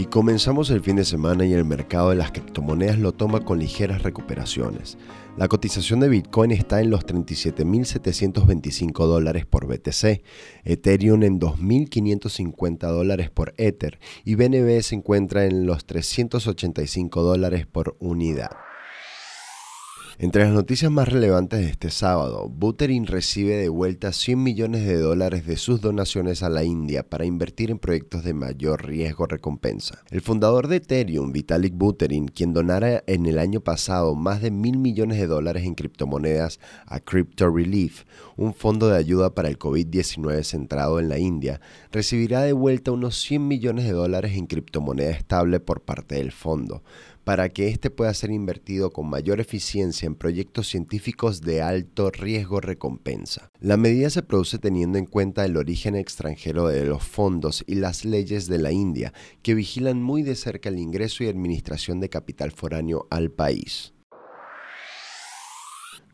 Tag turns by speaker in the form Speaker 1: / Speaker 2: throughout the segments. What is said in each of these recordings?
Speaker 1: Y comenzamos el fin de semana y el mercado de las criptomonedas lo toma con ligeras recuperaciones. La cotización de Bitcoin está en los 37.725 dólares por BTC, Ethereum en 2.550 dólares por Ether y BNB se encuentra en los 385 dólares por unidad. Entre las noticias más relevantes de este sábado, Buterin recibe de vuelta 100 millones de dólares de sus donaciones a la India para invertir en proyectos de mayor riesgo-recompensa. El fundador de Ethereum, Vitalik Buterin, quien donara en el año pasado más de mil millones de dólares en criptomonedas a Crypto Relief, un fondo de ayuda para el COVID-19 centrado en la India, recibirá de vuelta unos 100 millones de dólares en criptomoneda estable por parte del fondo para que éste pueda ser invertido con mayor eficiencia en proyectos científicos de alto riesgo recompensa. La medida se produce teniendo en cuenta el origen extranjero de los fondos y las leyes de la India, que vigilan muy de cerca el ingreso y administración de capital foráneo al país.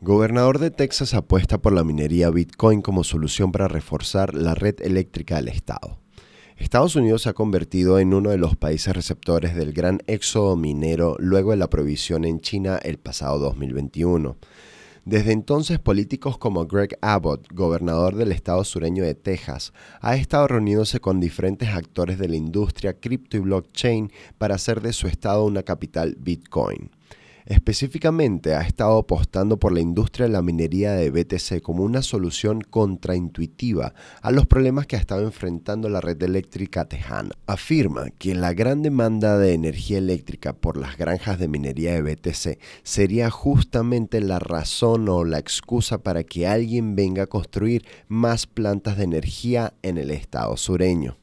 Speaker 1: Gobernador de Texas apuesta por la minería Bitcoin como solución para reforzar la red eléctrica del Estado. Estados Unidos se ha convertido en uno de los países receptores del gran éxodo minero luego de la prohibición en China el pasado 2021. Desde entonces, políticos como Greg Abbott, gobernador del estado sureño de Texas, ha estado reuniéndose con diferentes actores de la industria cripto y blockchain para hacer de su estado una capital Bitcoin. Específicamente ha estado apostando por la industria de la minería de BTC como una solución contraintuitiva a los problemas que ha estado enfrentando la red eléctrica tejana. Afirma que la gran demanda de energía eléctrica por las granjas de minería de BTC sería justamente la razón o la excusa para que alguien venga a construir más plantas de energía en el estado sureño.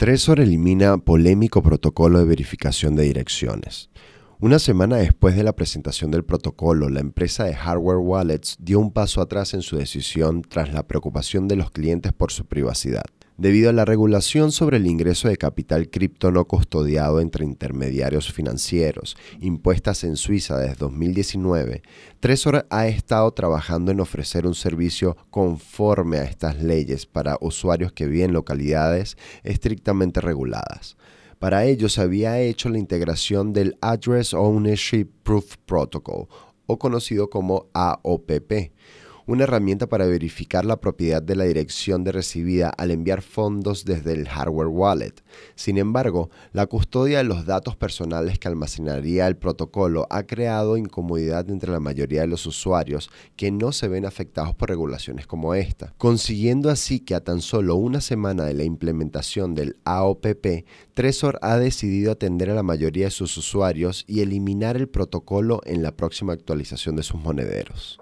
Speaker 1: Tresor elimina polémico protocolo de verificación de direcciones. Una semana después de la presentación del protocolo, la empresa de hardware wallets dio un paso atrás en su decisión tras la preocupación de los clientes por su privacidad. Debido a la regulación sobre el ingreso de capital cripto no custodiado entre intermediarios financieros, impuestas en Suiza desde 2019, Trezor ha estado trabajando en ofrecer un servicio conforme a estas leyes para usuarios que viven en localidades estrictamente reguladas. Para ello se había hecho la integración del Address Ownership Proof Protocol, o conocido como AOPP, una herramienta para verificar la propiedad de la dirección de recibida al enviar fondos desde el hardware wallet. Sin embargo, la custodia de los datos personales que almacenaría el protocolo ha creado incomodidad entre la mayoría de los usuarios que no se ven afectados por regulaciones como esta, consiguiendo así que a tan solo una semana de la implementación del AOPP, Trezor ha decidido atender a la mayoría de sus usuarios y eliminar el protocolo en la próxima actualización de sus monederos.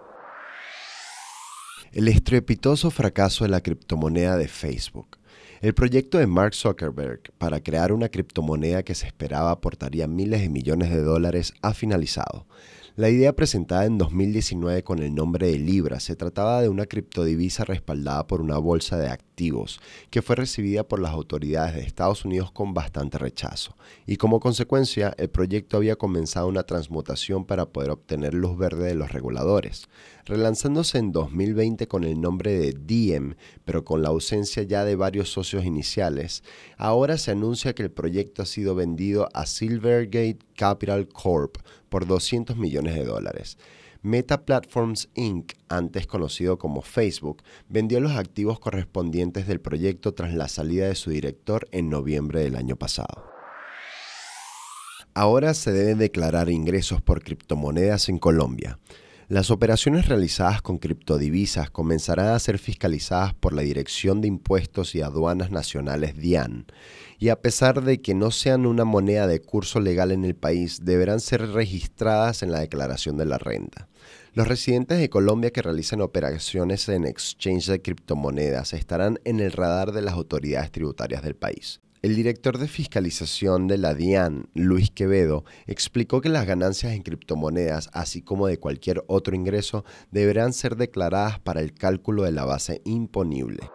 Speaker 1: El estrepitoso fracaso de la criptomoneda de Facebook. El proyecto de Mark Zuckerberg para crear una criptomoneda que se esperaba aportaría miles de millones de dólares ha finalizado. La idea presentada en 2019 con el nombre de Libra se trataba de una criptodivisa respaldada por una bolsa de activos que fue recibida por las autoridades de Estados Unidos con bastante rechazo y como consecuencia el proyecto había comenzado una transmutación para poder obtener luz verde de los reguladores, relanzándose en 2020 con el nombre de Diem, pero con la ausencia ya de varios socios iniciales. Ahora se anuncia que el proyecto ha sido vendido a Silvergate Capital Corp por 200 millones de dólares. Meta Platforms Inc., antes conocido como Facebook, vendió los activos correspondientes del proyecto tras la salida de su director en noviembre del año pasado. Ahora se deben declarar ingresos por criptomonedas en Colombia. Las operaciones realizadas con criptodivisas comenzarán a ser fiscalizadas por la Dirección de Impuestos y Aduanas Nacionales DIAN, y a pesar de que no sean una moneda de curso legal en el país, deberán ser registradas en la declaración de la renta. Los residentes de Colombia que realizan operaciones en exchange de criptomonedas estarán en el radar de las autoridades tributarias del país. El director de fiscalización de la DIAN, Luis Quevedo, explicó que las ganancias en criptomonedas, así como de cualquier otro ingreso, deberán ser declaradas para el cálculo de la base imponible.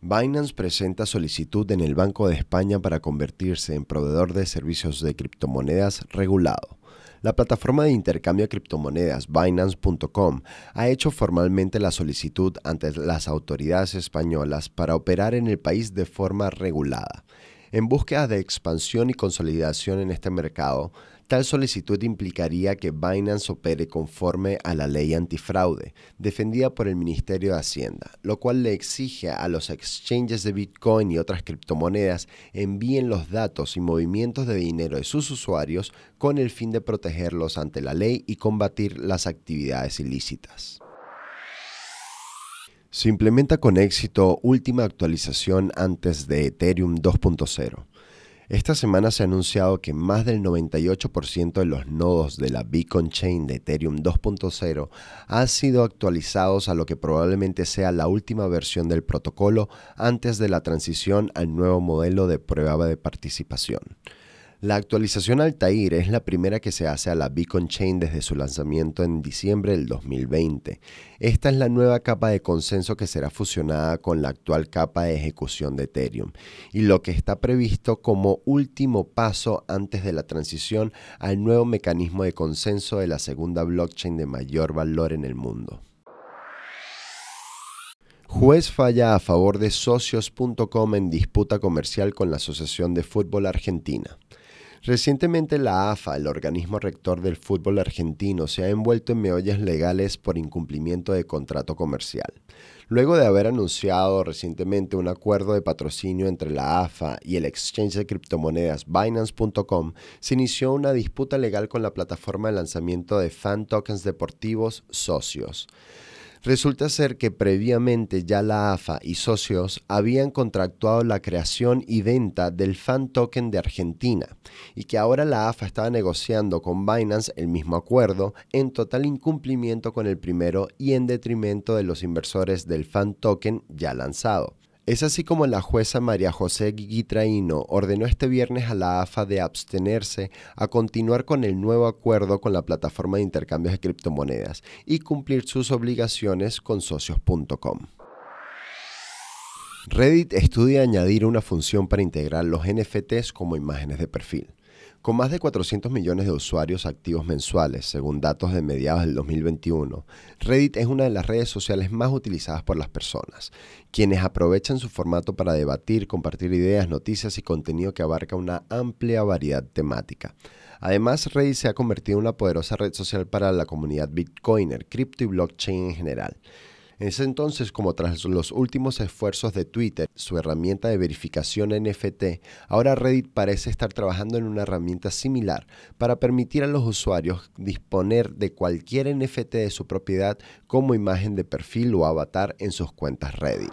Speaker 1: Binance presenta solicitud en el Banco de España para convertirse en proveedor de servicios de criptomonedas regulado. La plataforma de intercambio de criptomonedas Binance.com ha hecho formalmente la solicitud ante las autoridades españolas para operar en el país de forma regulada. En búsqueda de expansión y consolidación en este mercado, tal solicitud implicaría que Binance opere conforme a la ley antifraude, defendida por el Ministerio de Hacienda, lo cual le exige a los exchanges de Bitcoin y otras criptomonedas envíen los datos y movimientos de dinero de sus usuarios con el fin de protegerlos ante la ley y combatir las actividades ilícitas. Se implementa con éxito última actualización antes de Ethereum 2.0. Esta semana se ha anunciado que más del 98% de los nodos de la Beacon Chain de Ethereum 2.0 han sido actualizados a lo que probablemente sea la última versión del protocolo antes de la transición al nuevo modelo de prueba de participación. La actualización Altair es la primera que se hace a la Beacon Chain desde su lanzamiento en diciembre del 2020. Esta es la nueva capa de consenso que será fusionada con la actual capa de ejecución de Ethereum y lo que está previsto como último paso antes de la transición al nuevo mecanismo de consenso de la segunda blockchain de mayor valor en el mundo. Juez falla a favor de socios.com en disputa comercial con la Asociación de Fútbol Argentina. Recientemente la AFA, el organismo rector del fútbol argentino, se ha envuelto en meollas legales por incumplimiento de contrato comercial. Luego de haber anunciado recientemente un acuerdo de patrocinio entre la AFA y el exchange de criptomonedas Binance.com, se inició una disputa legal con la plataforma de lanzamiento de fan tokens deportivos Socios. Resulta ser que previamente ya la AFA y socios habían contractuado la creación y venta del fan token de Argentina y que ahora la AFA estaba negociando con Binance el mismo acuerdo en total incumplimiento con el primero y en detrimento de los inversores del fan token ya lanzado. Es así como la jueza María José Guitraíno ordenó este viernes a la AFA de abstenerse a continuar con el nuevo acuerdo con la plataforma de intercambios de criptomonedas y cumplir sus obligaciones con socios.com. Reddit estudia añadir una función para integrar los NFTs como imágenes de perfil. Con más de 400 millones de usuarios activos mensuales, según datos de mediados del 2021, Reddit es una de las redes sociales más utilizadas por las personas, quienes aprovechan su formato para debatir, compartir ideas, noticias y contenido que abarca una amplia variedad temática. Además, Reddit se ha convertido en una poderosa red social para la comunidad Bitcoiner, cripto y blockchain en general. Es entonces como tras los últimos esfuerzos de Twitter, su herramienta de verificación NFT, ahora Reddit parece estar trabajando en una herramienta similar para permitir a los usuarios disponer de cualquier NFT de su propiedad como imagen de perfil o avatar en sus cuentas Reddit.